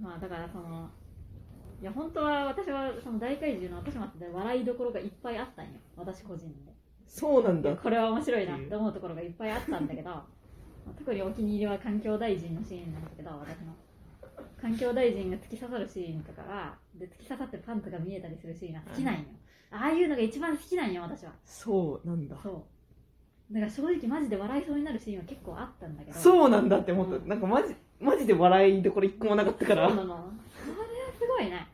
まあだからそのいや本当は私はその大怪獣の後始末で笑いどころがいっぱいあったんよ。私個人で。そうなんだ。これは面白いなって思うところがいっぱいあったんだけど 特にお気に入りは環境大臣のシーンなんだけど私の。環境大臣が突き刺さるシーンとかはで突き刺さってパンツが見えたりするシーンが好きなんよ、ああいうのが一番好きなんよ私は。そうなんだ。そう。だから正直マジで笑いそうになるシーンは結構あったんだけど。そうなんだって思った、うんなんかマジマジで笑いどころ一個もなかったから。そうなの。それはすごいね。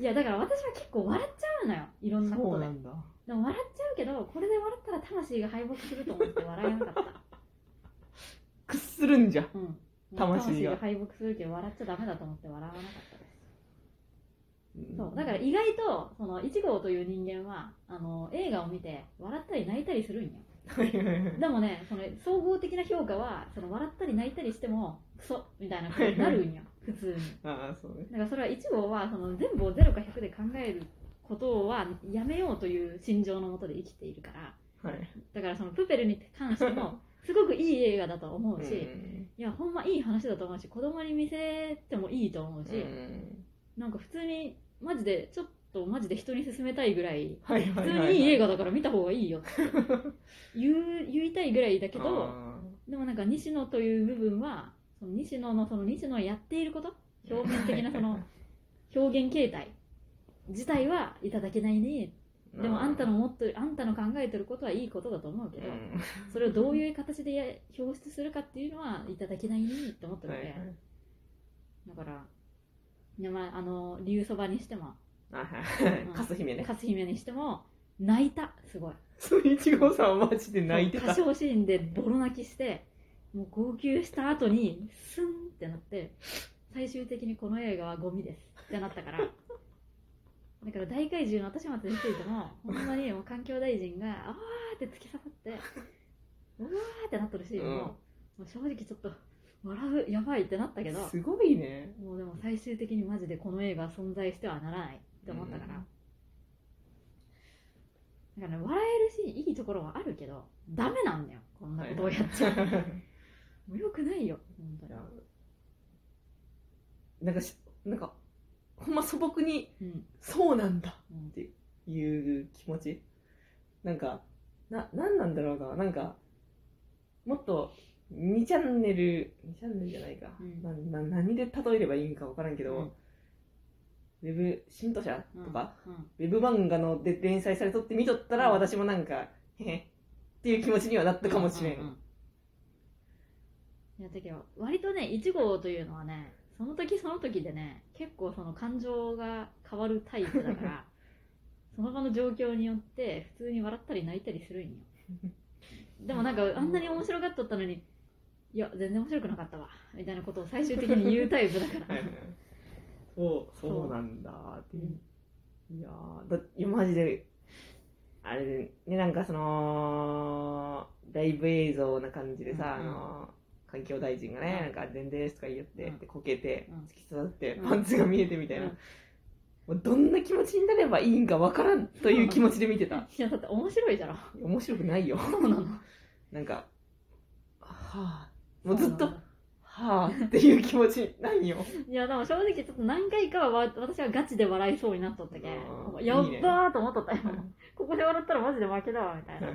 いやだから私は結構笑っちゃうのよ。いろんなことで。そうなんだ。でも笑っちゃうけどこれで笑ったら魂が敗北すると思って笑えなかった。屈するんじゃん。うん。魂が。敗北するけど笑っちゃダメだと思って笑わなかったです。そう。だから意外とその1号という人間はあの映画を見て笑ったり泣いたりするんよ。はいはいはい。でもねその総合的な評価はその笑ったり泣いたりしてもクソみたいなことになるんよ 普通に。ああそうね。だからそれは1号はその全部を0か100で考えることはやめようという心情のもとで生きているから。はい。だからそのプペルに関しても すごくいい映画だと思うし、うん。いやほんまいい話だと思うし子供に見せてもいいと思うし、うん。なんか普通にマジでちょっとマジで人に勧めたいぐらい普通にいい映画だから見た方がいいよって。言う言いたいぐらいだけどあでもなんか西野という部分はその西野のその西野がやっていること表面的なその 表現形態自体はいただけないね。ーでもあんたの持ってるあんたの考えてることはいいことだと思うけど、うん。それをどういう形でや表出するかっていうのはいただけないねって思ってるわけ、はいはい。だからいやまああの竜そばにしてもあはい。はいうん。カス姫ね。勝姫にしても泣いた。すごい。そういちごさんはマジで泣いてた。歌唱シーンでボロ泣きしてもう号泣した後にスンってなって最終的にこの映画はゴミです。ってなったから。だから大怪獣の後始末についてもほんまにもう環境大臣があーって突き刺さってうわーってなってるシーンも,、うん。もう正直ちょっと笑うやばいってなったけどすごいね。もうでも最終的にマジでこの映画は存在してはならないって思ったから、うん。だからね笑えるしいいところはあるけどダメなんだよ。こんなことをやっちゃう、もうよくないよ本当に。いやなんかしなんかほんま素朴にうんそうなんだうんっていう気持ち。なんかななんなんだろうな。なんかもっと2チャンネル2チャンネルじゃないか、うん。なな何で例えればいいんか分からんけど、うん。ウェブ新都社とか、うん。ウェブ漫画ので連載されとって見とったら、うん。私もなんかへへっていう気持ちにはなったかもしれん、うううんいやだけど割とね1号というのはねその時その時でね結構その感情が変わるタイプだから その場の状況によって普通に笑ったり泣いたりするんよ。でもなんかあんなに面白がっとったのにいや全然面白くなかったわみたいなことを最終的に言うタイプだから。そうそうなんだっていう。いやーだいやマジであれでねなんかそのライブ映像な感じでさ、うんうん。あの環境大臣がね、うん。なんか「全然です」とか言って、うん。でこけて、うん。突き刺さって、うん。パンツが見えてみたいな、どんな気持ちになればいいんかわからんという気持ちで見てた。いやだって面白いじゃろ面白くないよ。そうなの。なんかはあ。もうずっとはあっていう気持ちないよ。いやでも正直ちょっと何回かはわ私はガチで笑いそうになっとったけうんやっばーと思っとったよ。ここで笑ったらマジで負けだわみたいな。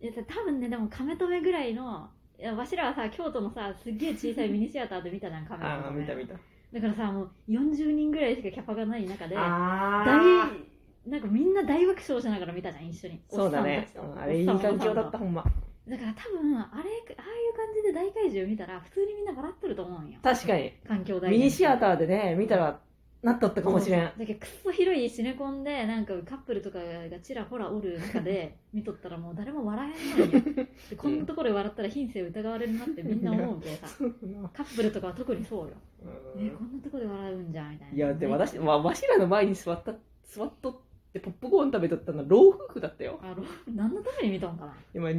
いや多分ねでも亀止めぐらいのいやわしらはさ京都のさすっげえ小さいミニシアターで見たじゃん亀ああ止め見た見た。だからさもう40人ぐらいしかキャパがない中で大あなんかみんな大爆笑しながら見たじゃん一緒に。そうだね。おっさんあれいい環境だったほんま。だから多分あれああいう感じで大怪獣見たら普通にみんな笑っとると思うんよ。確かに。環境大ミニシアーターでね見たらなっとったかもしれん。だけどくっそ広いシネコンでなんかカップルとかがちらほらおる中で 見とったらもう誰も笑えないんよでこんなところで笑ったら品性疑われるなってみんな思うけどさ。カップルとかは特にそうよ、えこんなところで笑うんじゃんみたいないやでも私、わわしらの前に座った座っとってポップコーン食べとったのは老夫婦だったよ。あの何のために見たんかな。今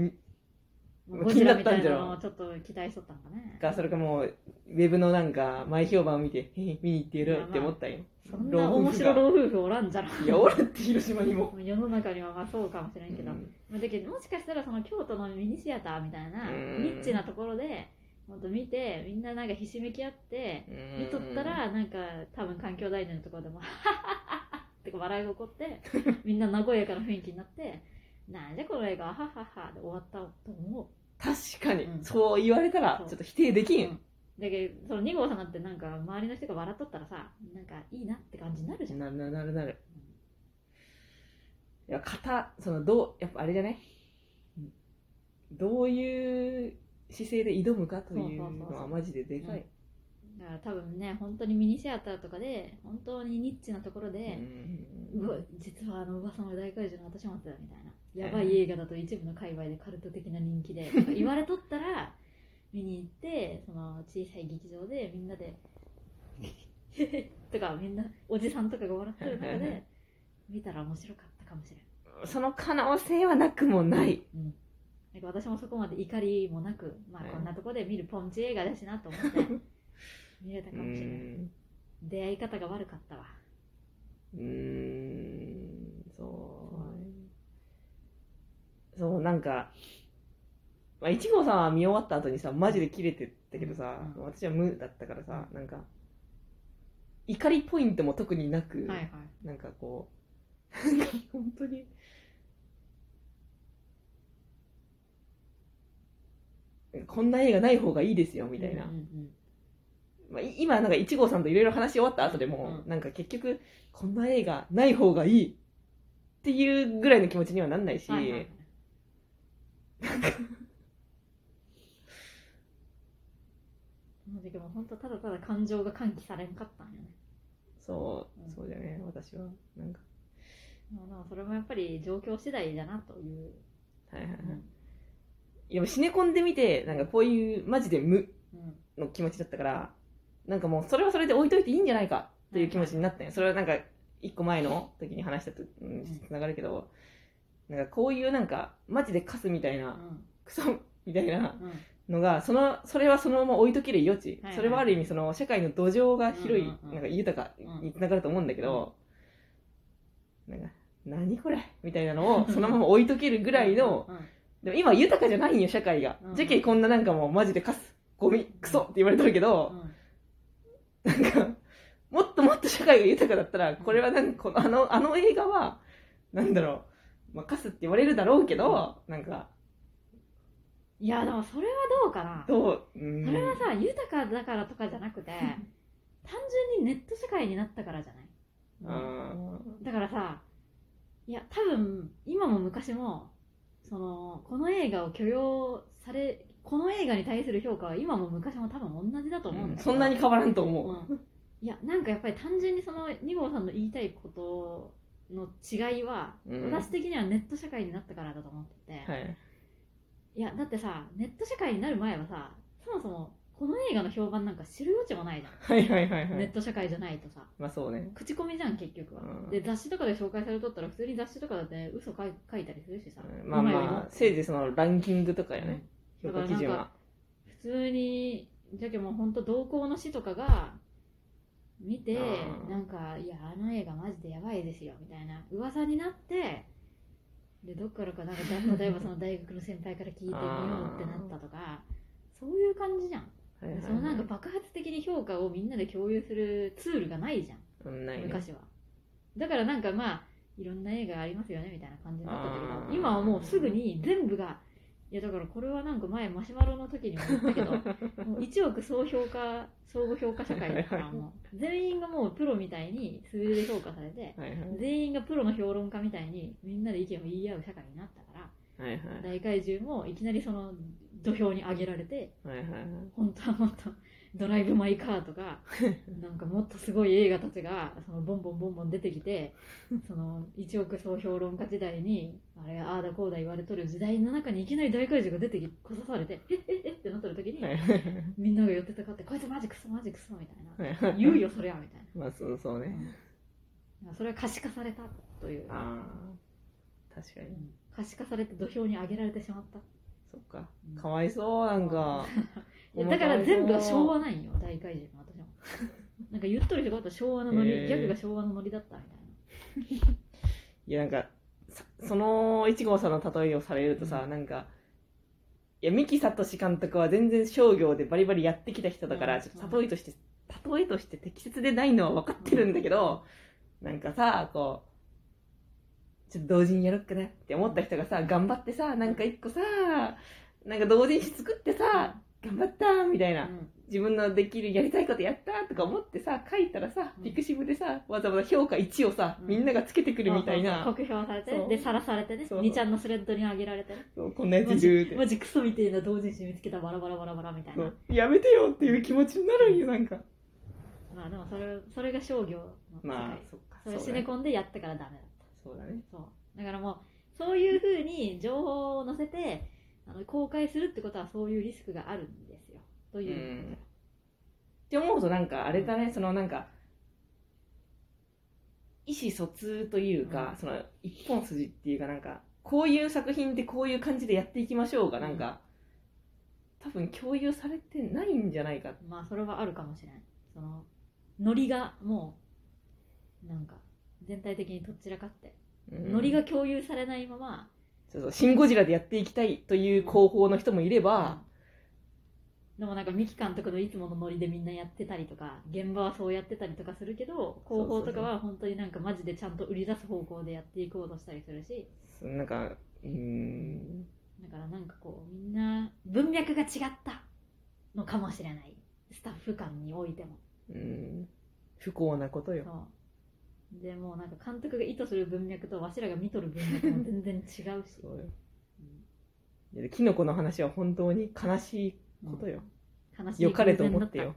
ゴジラみたいな ったんじゃろなのをちょっと期待しとったんかね。かそれかもうウェブのなんか前評判を見てへへ見に行ってやるって思ったんよ。そんな面白が老夫婦おらんじゃろ。いやおるって広島にも 世の中にはまあそうかもしれんけど、うん。まあだけどもしかしたらその京都のミニシアターみたいなうん。ニッチなところでほんと見てみんななんかひしめき合って見とったらなんか多分環境大臣のところでも「ハッハッハッハッ」って笑いが起こってみんな和やかな雰囲気になって「なんじゃこの映画はハッハッハ」で終わったと思う確かに、うん。そう言われたらちょっと否定できん、うん。だけどその2号さんだってなんか周りの人が笑っとったらさなんかいいなって感じになるじゃん、なななるなる。いや型そのどうやっぱあれじゃねどういう姿勢で挑むかというのはマジででかい、だから多分ね本当にミニシアターとかで本当にニッチなところで、うん。うわ実はあの噂の大怪獣の後始末だみたいなやばい映画だと一部の界隈でカルト的な人気で とか言われとったら見に行ってその小さい劇場でみんなで とかみんなおじさんとかが笑ってる中で見たら面白かったかもしれん、その可能性はなくもない、うん、なんか私もそこまで怒りもなく、まあ、はい。こんなとこで見るポンチ映画だしなと思って 見れたうかもしれないん。出会い方が悪かったわ。うーんそうそうなんか、まあ、1号さんは見終わった後にさマジでキレてったけどさ、うん私は無だったからさなんか怒りポイントも特になく、はいはい。なんかこう なんか本当にこんな映画ない方がいいですよみたいな、うんうんまあ、い今なんか1号さんといろいろ話し終わった後でも、うん。なんか結局こんな映画ない方がいいっていうぐらいの気持ちにはなんないし、うんはいはいその時も本当ただただ感情が喚起されんかったんよね。そううん。そうだよね私は。なんか、まあでもそれもやっぱり状況次第だなという、はいはいはい。うん。いやシネコンで見てなんかこういうマジで無うん。の気持ちだったからなんかもうそれはそれで置いといていいんじゃないかっていう気持ちになったんよ。それはなんか一個前の時に話したと、うん、つながるけど、なんかこういうなんかマジでカスみたいな、クソみたいなのがそのそれはそのまま置いとける余地、それはある意味その社会の土壌が広い、なんか豊かにつながると思うんだけど、なんか何これみたいなのを そのまま置いとけるぐらいの、でも今豊かじゃないんよ社会が、うん。じゃけこんななんかもうマジでカスゴミクソって言われてるけど、なんかもっともっと社会が豊かだったらこれはなんかこのあのあの映画はなんだろう、まあ、カスって言われるだろうけど、なんか。いやでもそれはどうかな。どう、うん。それはさ豊かだからとかじゃなくて 単純にネット社会になったからじゃない？あだからさいや多分今も昔もそのこの映画を許容されこの映画に対する評価は今も昔も多分同じだとー思うんだけど、そんなに変わらんと思う、うん。いやなんかやっぱり単純にその2号さんの言いたいことの違いは、うん。私的にはネット社会になったからだと思ってて、はい。いやだってさネット社会になる前はさそもそもこの映画の評判なんか知る余地もないじゃん、はいはいはいはネッいト社会じゃないとさ。まあそうね。口コミじゃん結局は、うん。で雑誌とかで紹介されとったら普通に雑誌とかだって嘘書い書いたりするしさ、まあ今よりもまあせいぜいそのランキングとかよね、うん評価基準は。普通にじゃけもう本当同行の誌とかが見てうん。なんかいやあの映画マジでやばいですよみたいな噂になってでどっからかなんかだ例えばその大学の先輩から聞いてみようってなったとかそういう感じじゃん。はいはいはい。そのなんか爆発的に評価をみんなで共有するツールがないじゃんね。昔は。だからなんかまあいろんな映画ありますよねみたいな感じになったけど今はもうすぐに全部がいやだからこれはなんか前マシュマロの時にも言ったけど もう1億総評価相互評価社会だからもう全員がもうプロみたいに数字で評価されて全員がプロの評論家みたいにみんなで意見を言い合う社会になったからはいはい。大怪獣もいきなりその土俵に上げられてはいはいはい。本当はもっとドライブ・マイ・カーとか なんかもっとすごい映画たちがそのボンボンボンボン出てきてその1億総評論家時代にあれああだこうだ言われとる時代の中にいきなり大怪獣が出てきこさされてえっえっえっってなってる時にみんなが寄ってたかってこいつマジクソマジクソみたいな。い。言うよそりゃみたい まあそうそうね、な、うん。それは可視化されたという、ああ確かに。うん。可視化されて土俵に上げられてしまった。そっか。うん。かわいそうなんか だから全部が昭和なんよ大怪獣の私も なんか言っとる人があったら昭和のノリ、ギャグが昭和のノリだったみたいな。いやなんかそその1号さんの例えをされるとさ、なんかいや三木聡監督は全然商業でバリバリやってきた人だから、うん。ちょっと例えとして例えとして適切でないのは分かってるんだけど、なんかさこうちょっと同人やろっかなって思った人がさ頑張ってさなんか一個さなんか同人誌作ってさ、頑張ったみたいな、うん。自分のできるやりたいことやったとか思ってさ書いたらさうん。ピクシブでさわざわざ評価1をさ、うん。みんながつけてくるみたいな、酷評されてでさらされてねそう。2ちゃんのスレッドに上げられてね。そうこんなやつマいるって。ジマジクソみたいな同人誌見つけたバラバラバラバラみたいな。やめてよっていう気持ちになるんよなんか。まあでもそれそれが商業の世界、まあそっか。それそうだね。シネコンでやったからダメだった。そうだね。そう。だからもうそういうふうに情報を載せてあの公開するってことはそういうリスクがあるんですよ。とういう、ん。って思うとなんかあれだね。そのなんか意思疎通というか、うん。その一本筋っていうかなんかこういう作品ってこういう感じでやっていきましょうがなんか、多分共有されてないんじゃないか。まあそれはあるかもしれないそのノリがもうなんか全体的にとっちらかって、うん。ノリが共有されないまま、そうそうシン・ゴジラでやっていきたいという広報の人もいれば、でもなんか三木監督のいつものノリでみんなやってたりとか現場はそうやってたりとかするけど広報とかは本当になんかマジでちゃんと売り出す方向でやっていこうとしたりするし。なんかうーん。だからなんかこうみんな文脈が違ったのかもしれない。スタッフ間においても。うん。不幸なことよでもうなんか監督が意図する文脈とわしらが見とる文脈も全然違うし、そうよ。うん。キノコの話は本当に悲しいことよ、悲しいよかれと思ってよ、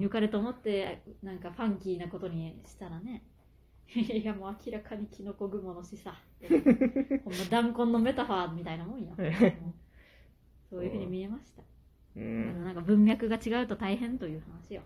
よかれと思ってなんかファンキーなことにしたらね。いやもう明らかにキノコ雲の示唆 ほんま弾痕のメタファーみたいなもんよ。はい。うん。そういうふうに見えました、うん。なんか文脈が違うと大変という話よ